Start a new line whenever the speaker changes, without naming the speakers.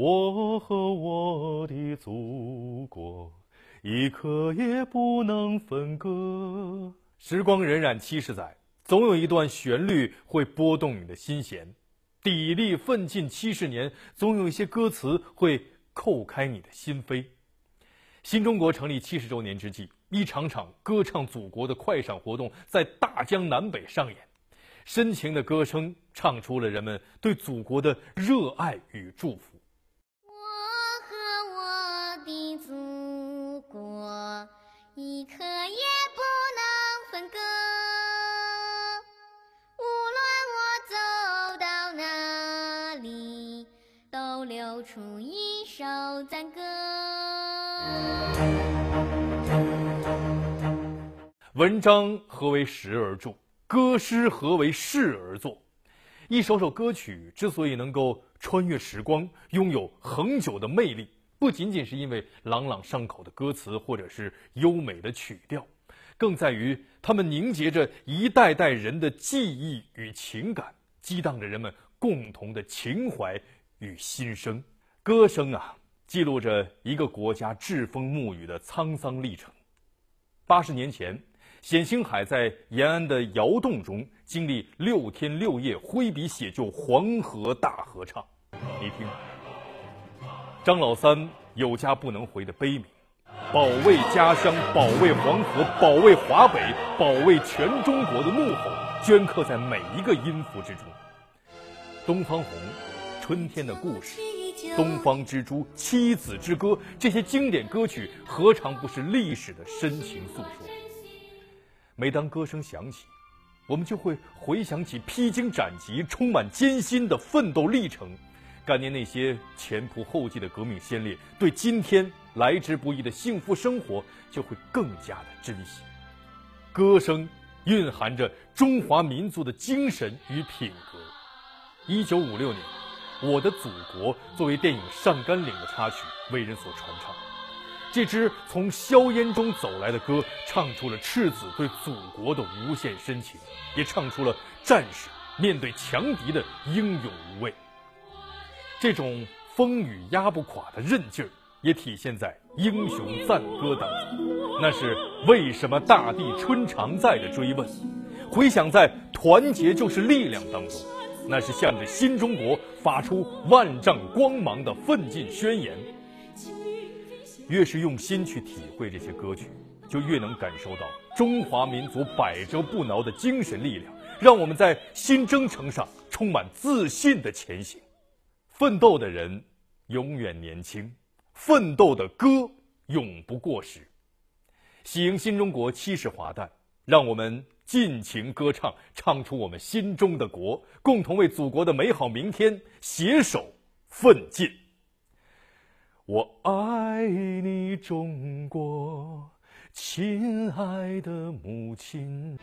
我和我的祖国，一刻也不能分割。时光荏苒七十载，总有一段旋律会拨动你的心弦；砥砺奋进七十年，总有一些歌词会叩开你的心扉。新中国成立七十周年之际，一场场歌唱祖国的快闪活动在大江南北上演，深情的歌声唱出了人们对祖国的热爱与祝福。
奏出一首赞歌。
文章何为时而著？歌诗何为事而作？一首首歌曲之所以能够穿越时光，拥有恒久的魅力。不仅仅是因为朗朗上口的歌词或者是优美的曲调，更在于它们凝结着一代代人的记忆与情感，激荡着人们共同的情怀与心声。歌声啊，记录着一个国家栉风沐雨的沧桑历程。八十年前，冼星海在延安的窑洞中经历六天六夜挥笔写就《黄河大合唱》，你听。张老三有家不能回的悲鸣，保卫家乡、保卫黄河、保卫华北、保卫全中国的怒吼，镌刻在每一个音符之中。东方红、春天的故事、东方之珠、妻子之歌，这些经典歌曲何尝不是历史的深情诉说？每当歌声响起，我们就会回想起披荆斩棘、充满艰辛的奋斗历程。感念那些前仆后继的革命先烈，对今天来之不易的幸福生活就会更加的珍惜。歌声蕴含着中华民族的精神与品格。一九五六年，《我的祖国》作为电影《上甘岭》的插曲，为人所传唱。这支从硝烟中走来的歌，唱出了赤子对祖国的无限深情，也唱出了战士面对强敌的英勇无畏。这种风雨压不垮的韧劲儿，也体现在英雄赞歌当中。那是为什么大地春常在的追问，回想在团结就是力量当中，那是向着新中国发出万丈光芒的奋进宣言。越是用心去体会这些歌曲，就越能感受到中华民族百折不挠的精神力量，让我们在新征程上充满自信的前行。奋斗的人永远年轻，奋斗的歌永不过时。喜迎新中国七十华诞，让我们尽情歌唱，唱出我们心中的国，共同为祖国的美好明天携手奋进。我爱你，中国，亲爱的母亲。